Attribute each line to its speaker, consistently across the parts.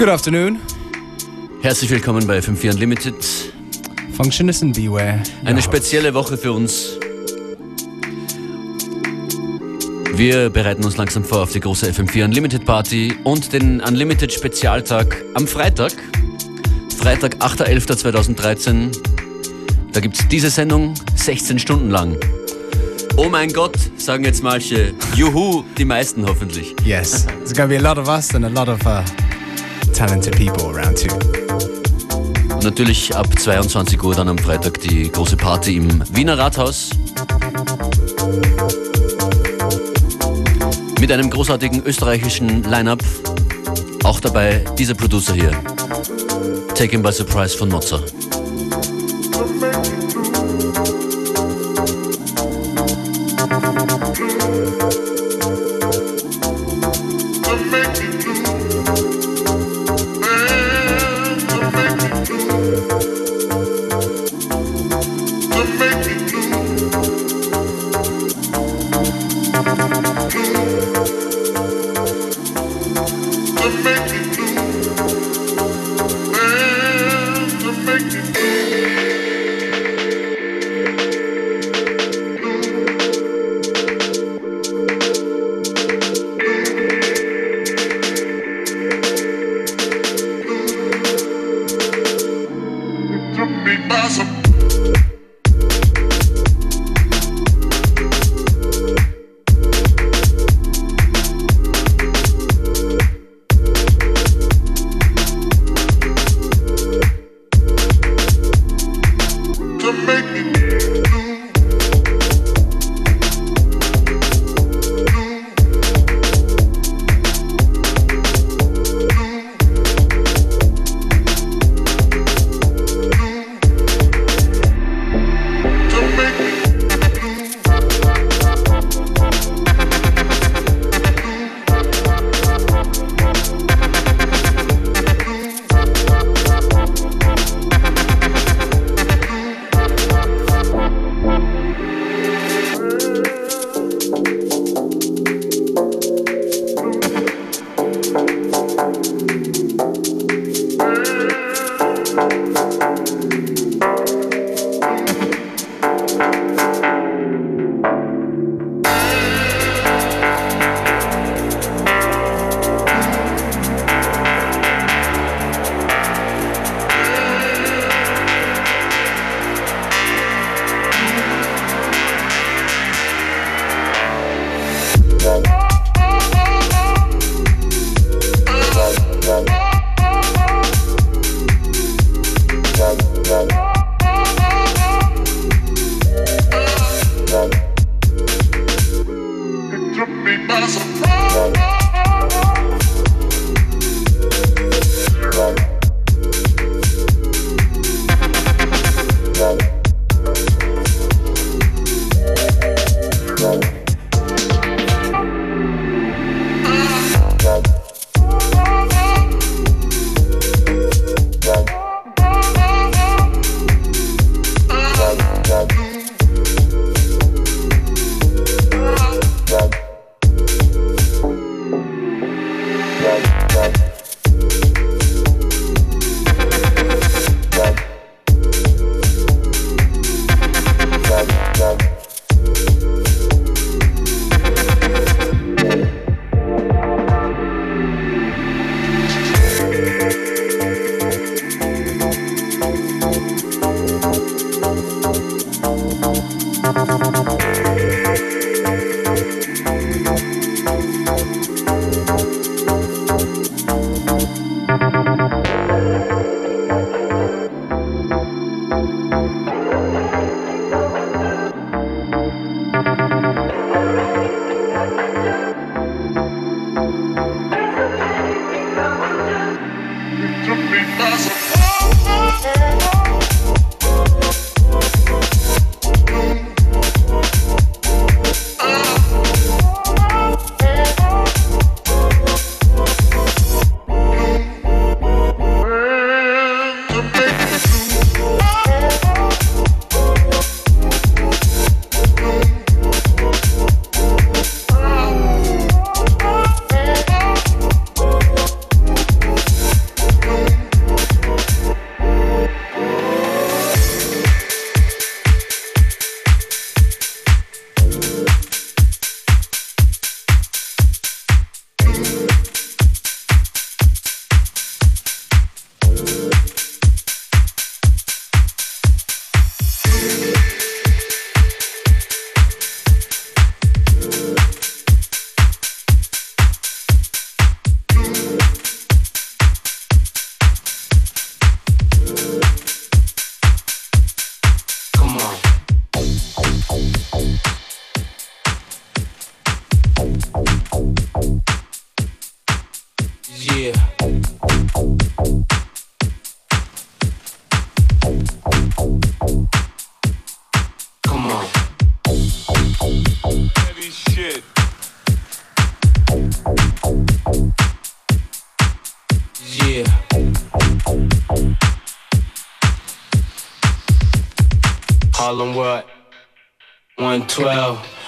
Speaker 1: Good afternoon.
Speaker 2: Herzlich willkommen bei FM4 Unlimited.
Speaker 1: Functionist and Beware.
Speaker 2: Eine spezielle Woche für uns. Wir bereiten uns langsam vor auf die große FM4 Unlimited Party und den Unlimited Spezialtag am Freitag. Freitag, 8.11.2013. Da gibt es diese Sendung 16 Stunden lang. Oh mein Gott, sagen jetzt manche. Juhu, die meisten hoffentlich.
Speaker 1: Yes. Going to be a lot of us and a lot of uh, talented people around too.
Speaker 2: Natürlich ab 22 Uhr dann am Freitag die große Party im Wiener Rathaus. Mit einem großartigen österreichischen Line-Up. Auch dabei dieser Producer hier. Taken by Surprise von Mozart. Well.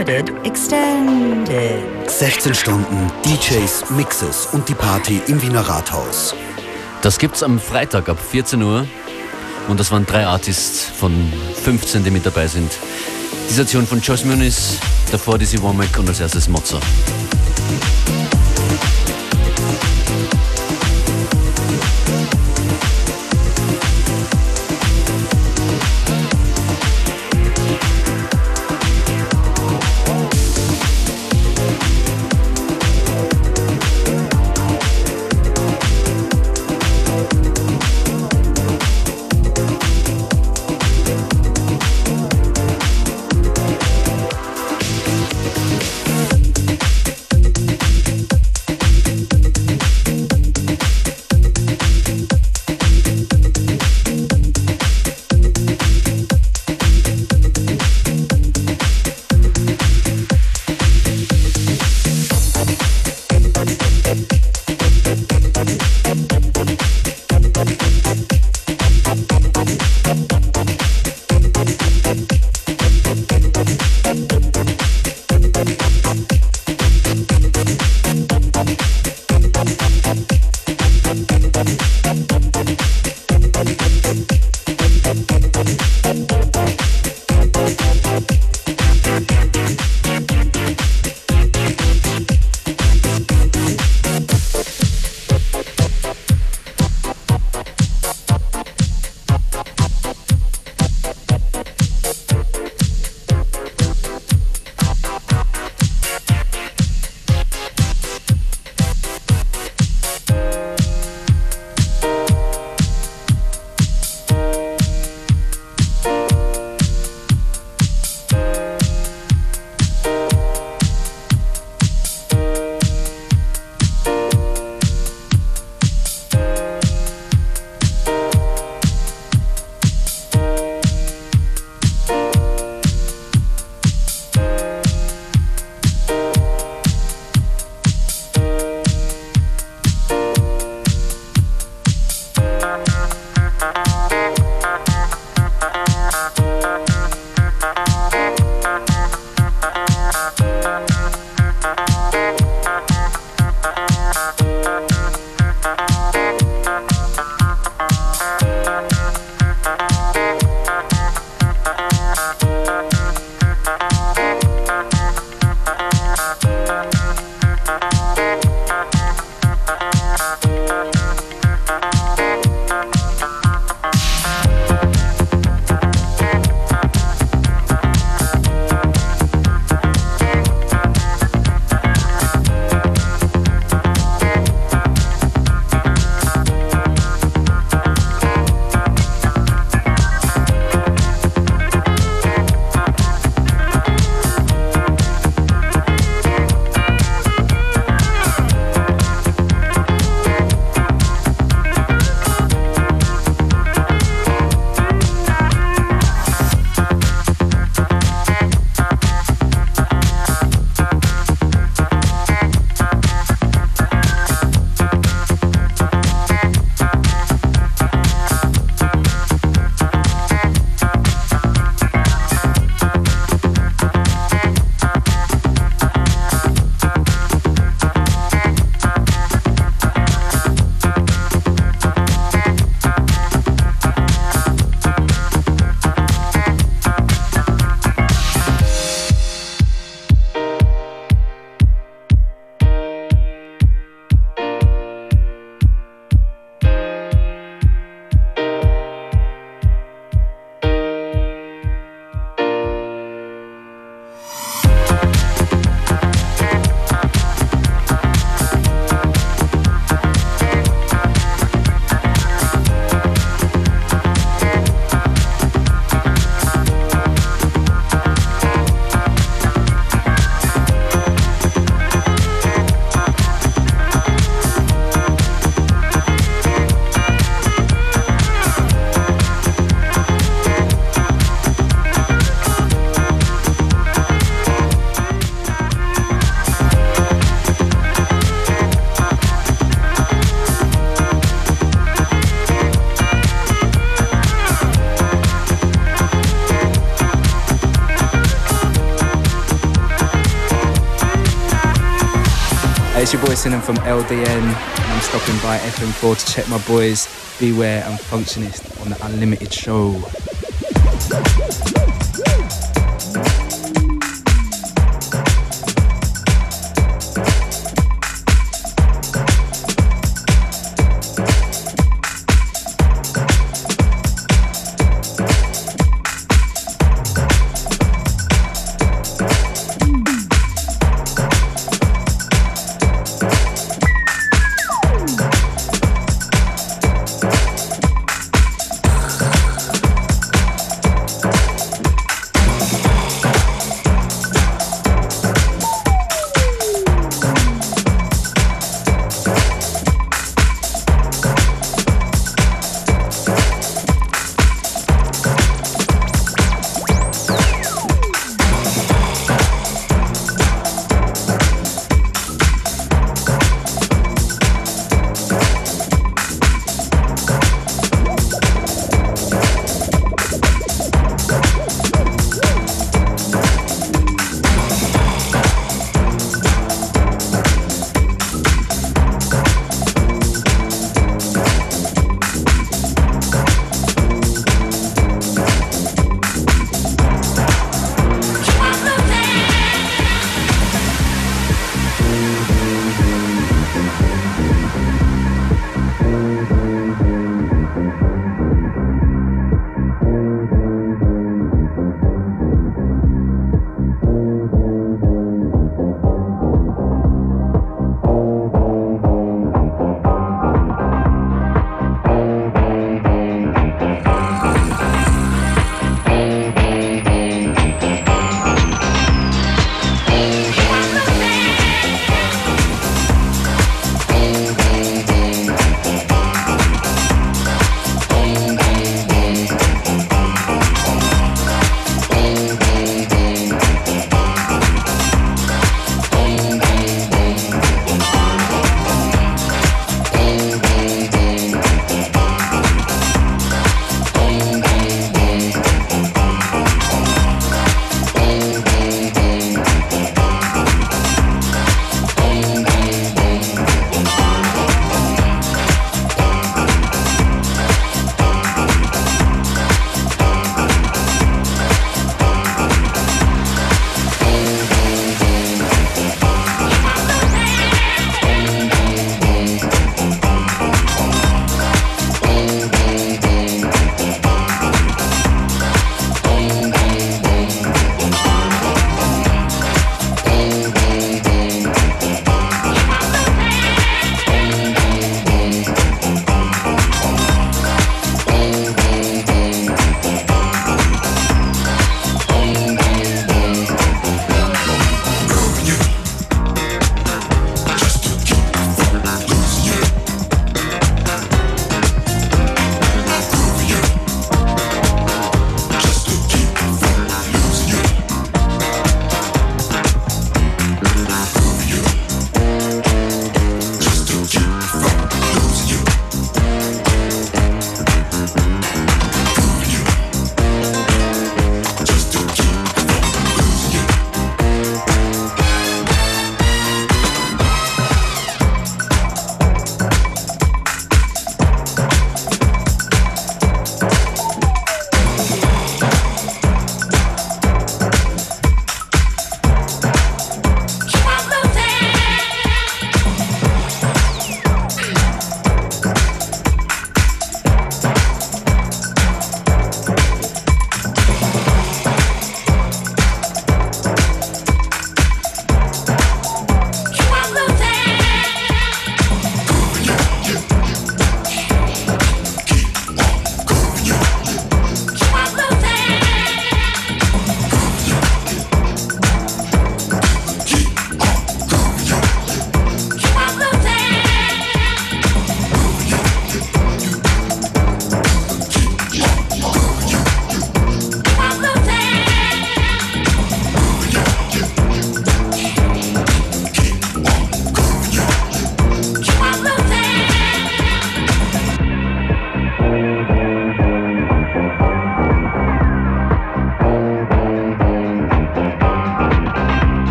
Speaker 3: FM4 Unlimited Extended.
Speaker 4: 16 Stunden DJs, Mixes und die Party im Wiener Rathaus.
Speaker 2: Das gibt's am Freitag ab 14 Uhr. Und das waren drei Artists von 15, die mit dabei sind. Die Station von Josh Muniz, davor Dizzy Womack und als erstes Mozart.
Speaker 5: Your boy from LDN, and I'm stopping by FM4 to check my boys Beware and Functionist on the Unlimited show.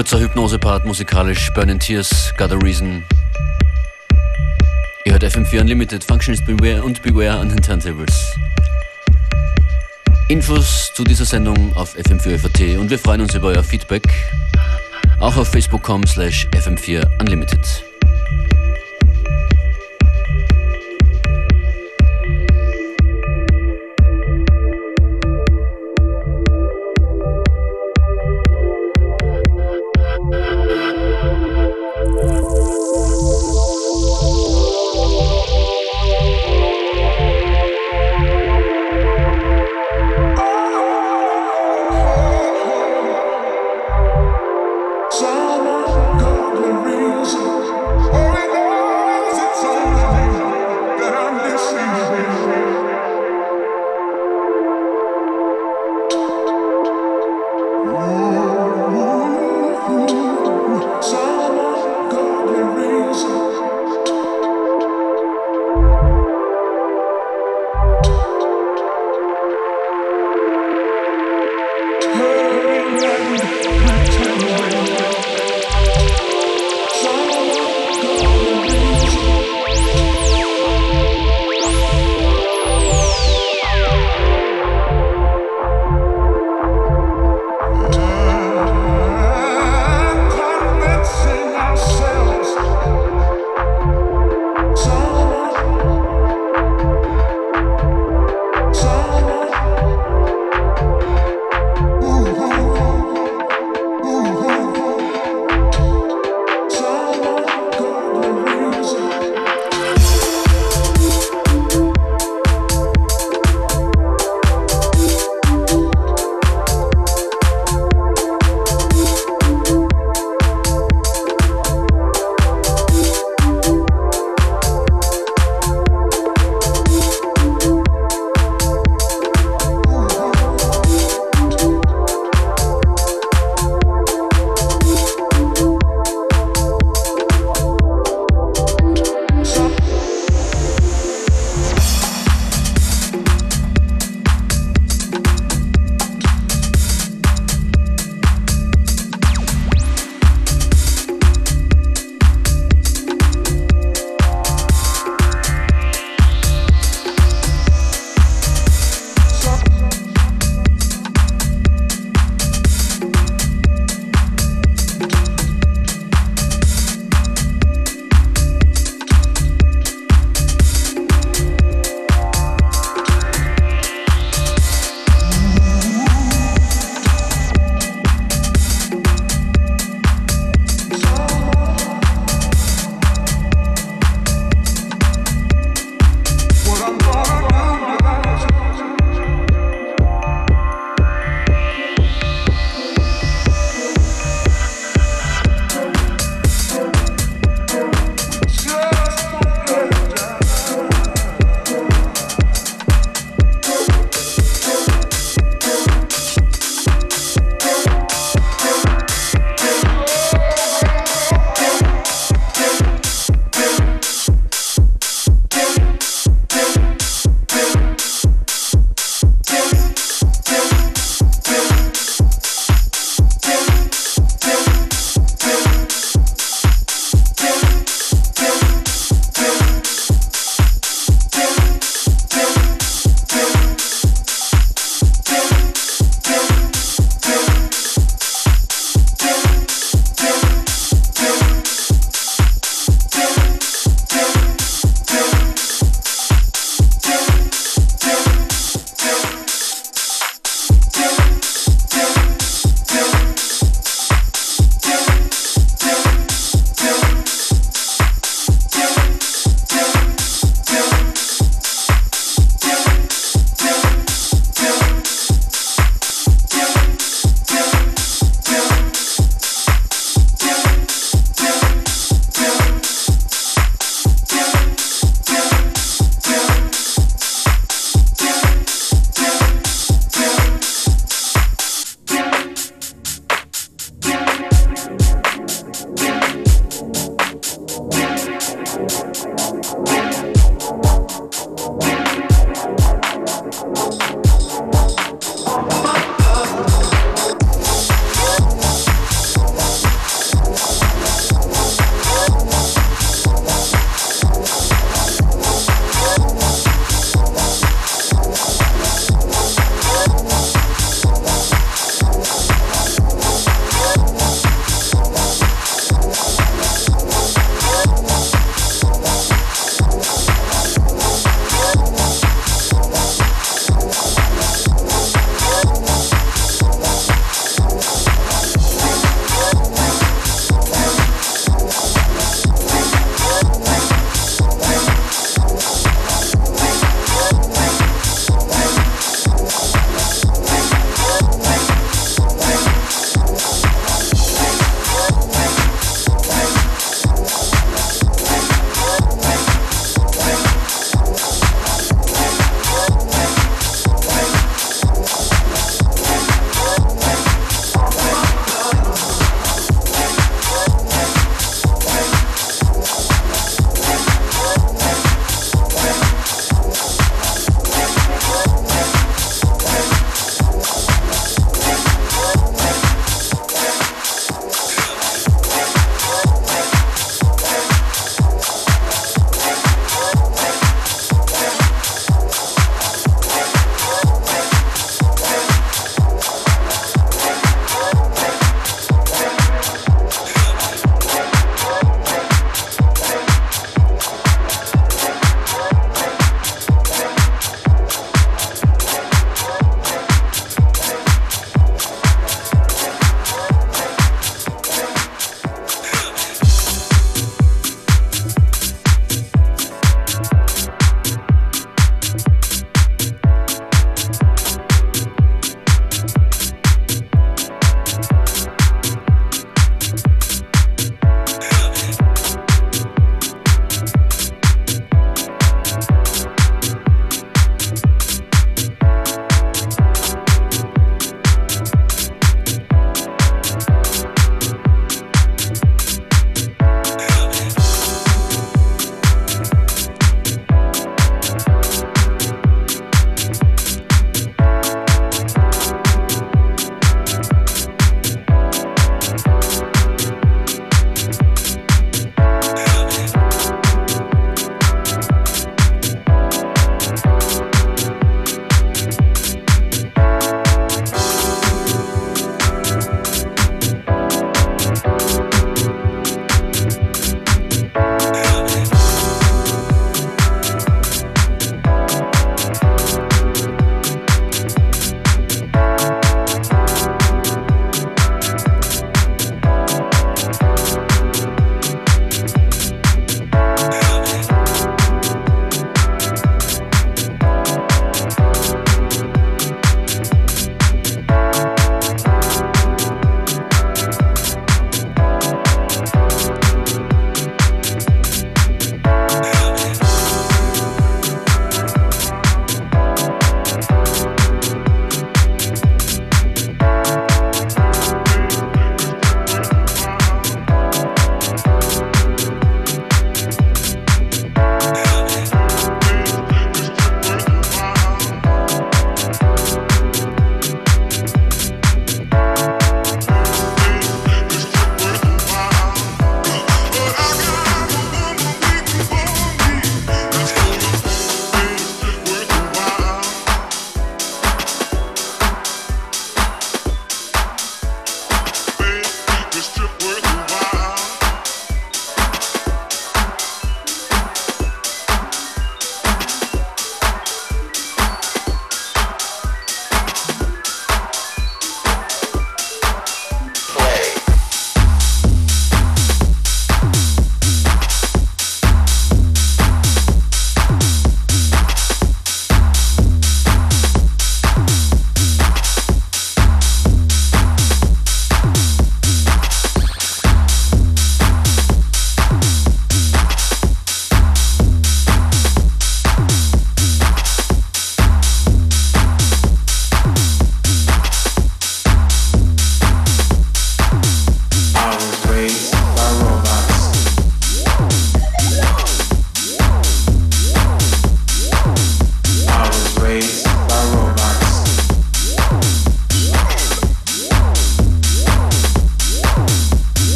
Speaker 2: Kurzer Hypnose-Part musikalisch, Burning Tears, Got a Reason. Ihr hört FM4 Unlimited, Functionist Beware und Beware an den Turntables. Infos zu dieser Sendung auf FM4FAT und wir freuen uns über euer Feedback. Auch auf facebook.com slash FM4 Unlimited.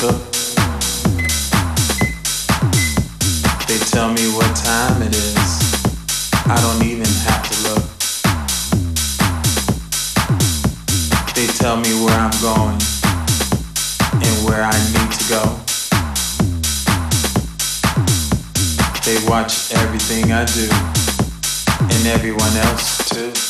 Speaker 6: They tell me what time it is. I don't even have to look. They tell me where I'm going and where I
Speaker 7: need to go. They watch everything I do and everyone
Speaker 8: else too.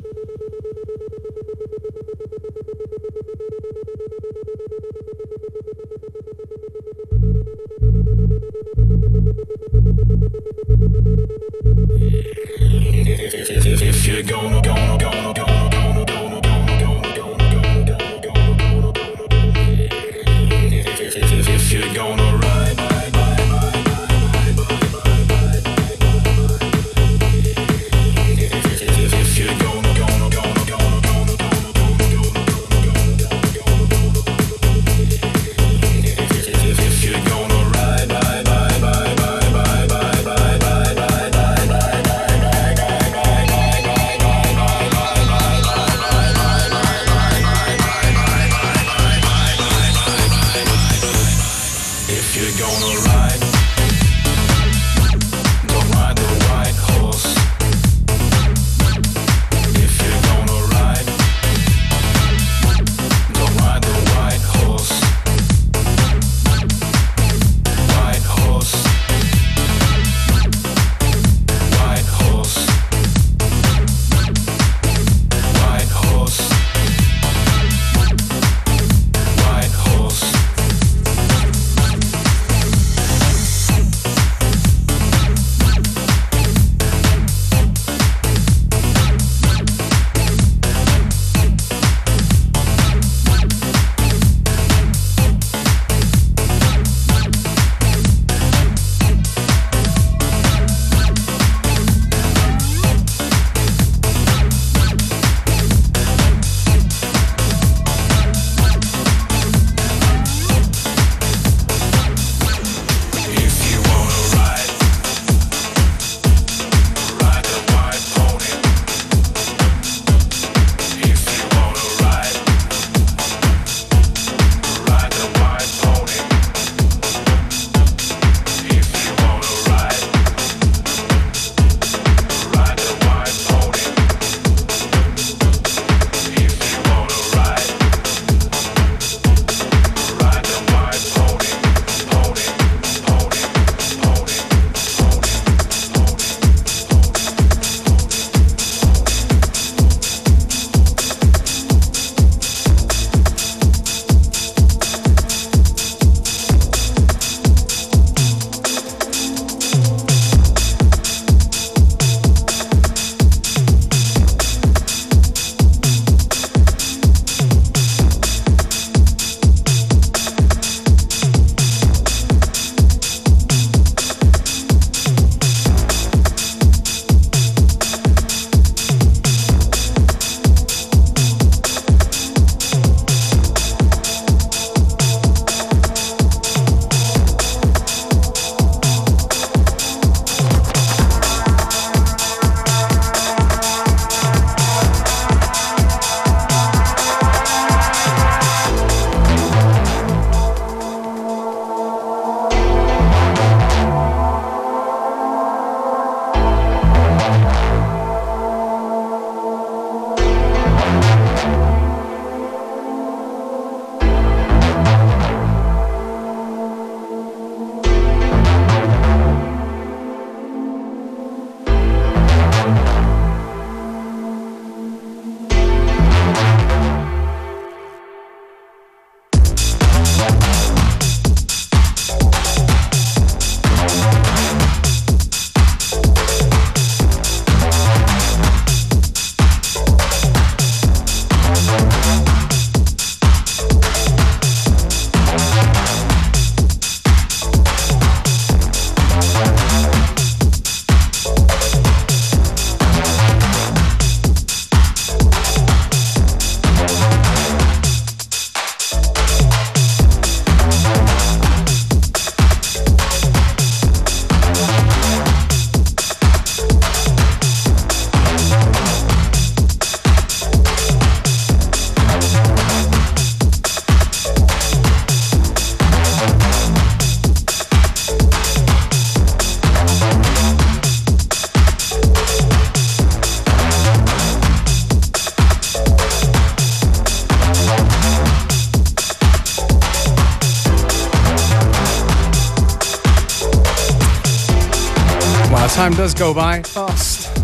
Speaker 8: go by fast.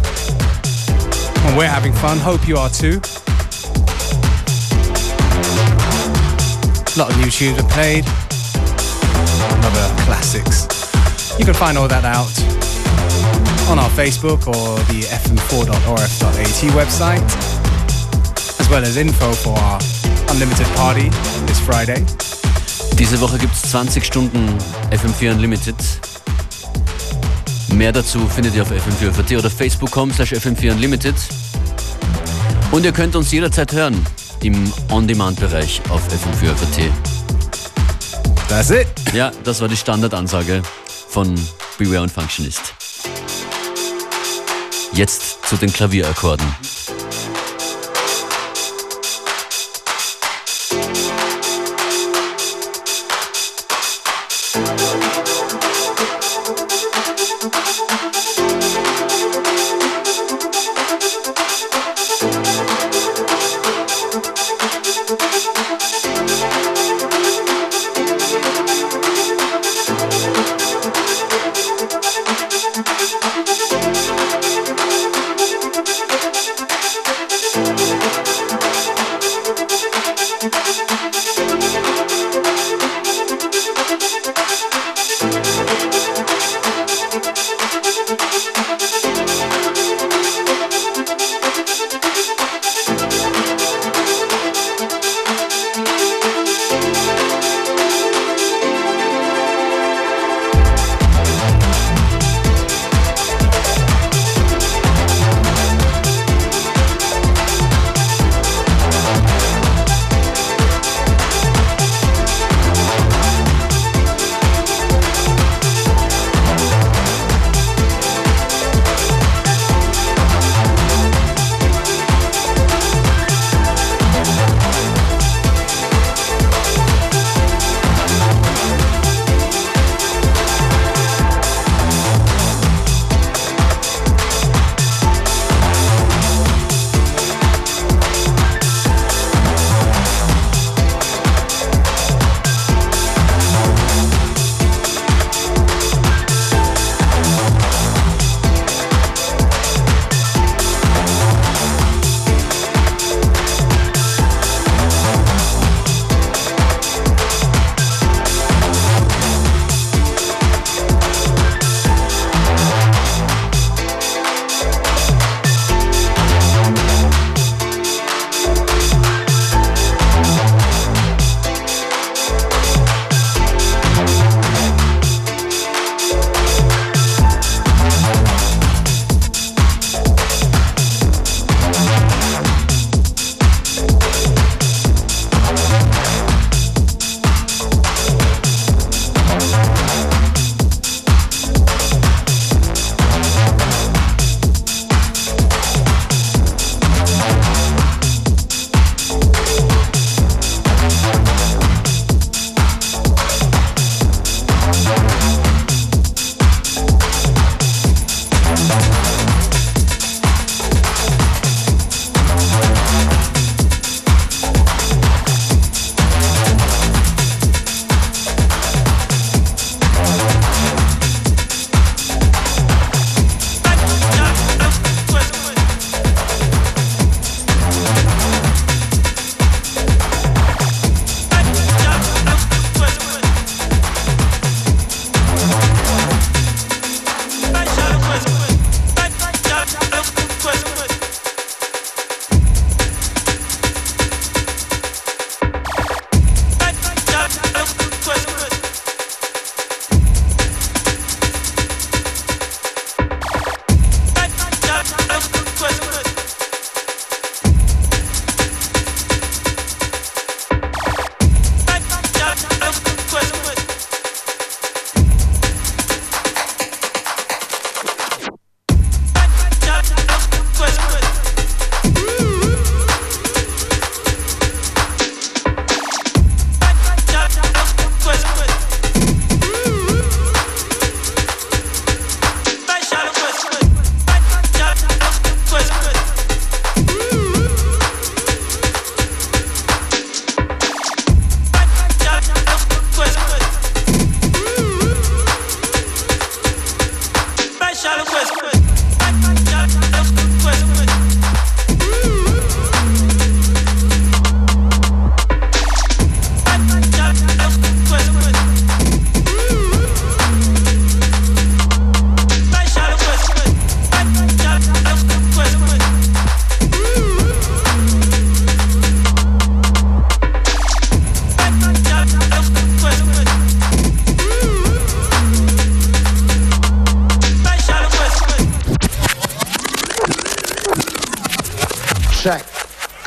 Speaker 8: And we're having fun. Hope you are too. A lot of new tunes are played. Other classics. You can find all that out
Speaker 1: on our Facebook or the fm4.orf.at website, as well as info for our Unlimited Party this Friday.
Speaker 2: Diese Woche gibt es 20 Stunden FM4 Unlimited. Mehr dazu findet ihr auf fm4.at oder facebook.com slash fm4 Unlimited. Und ihr könnt uns jederzeit hören im On-Demand-Bereich auf fm4.at.
Speaker 1: That's it.
Speaker 2: Ja, das war die Standardansage von Beware und Functionist. Jetzt zu den Klavierakkorden.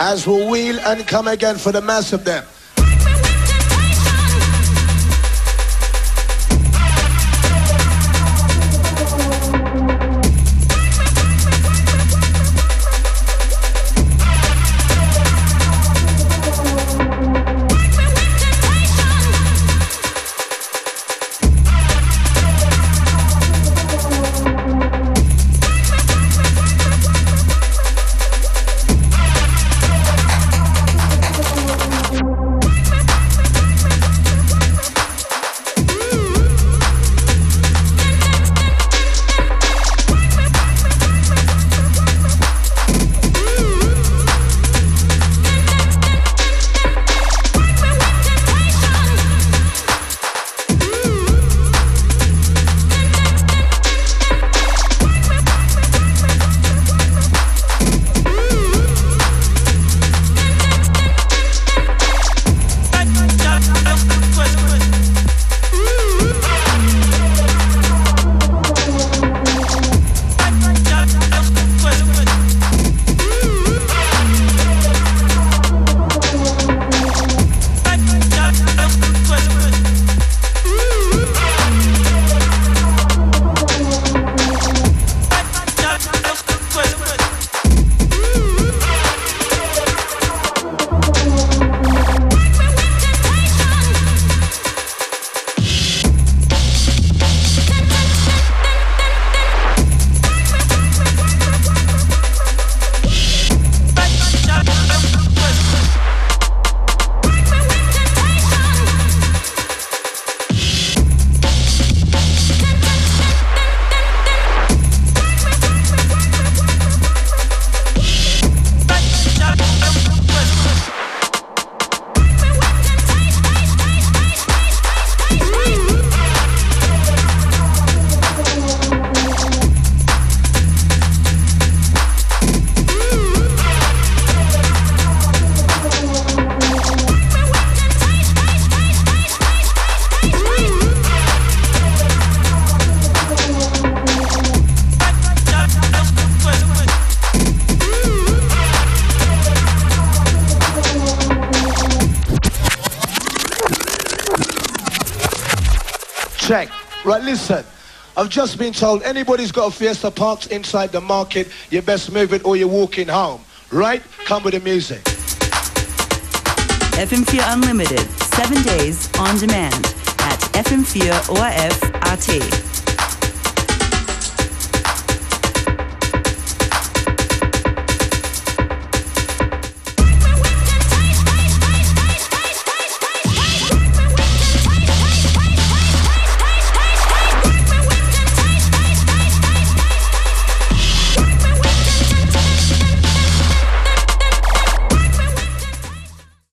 Speaker 9: As we'll wheel and come again for the mass of them. I've just been told anybody's got a Fiesta parked inside the market, you best move it or you're walking home. Right? Come with the music.
Speaker 3: FM4 Unlimited, seven days on demand at FM4 ORF.at.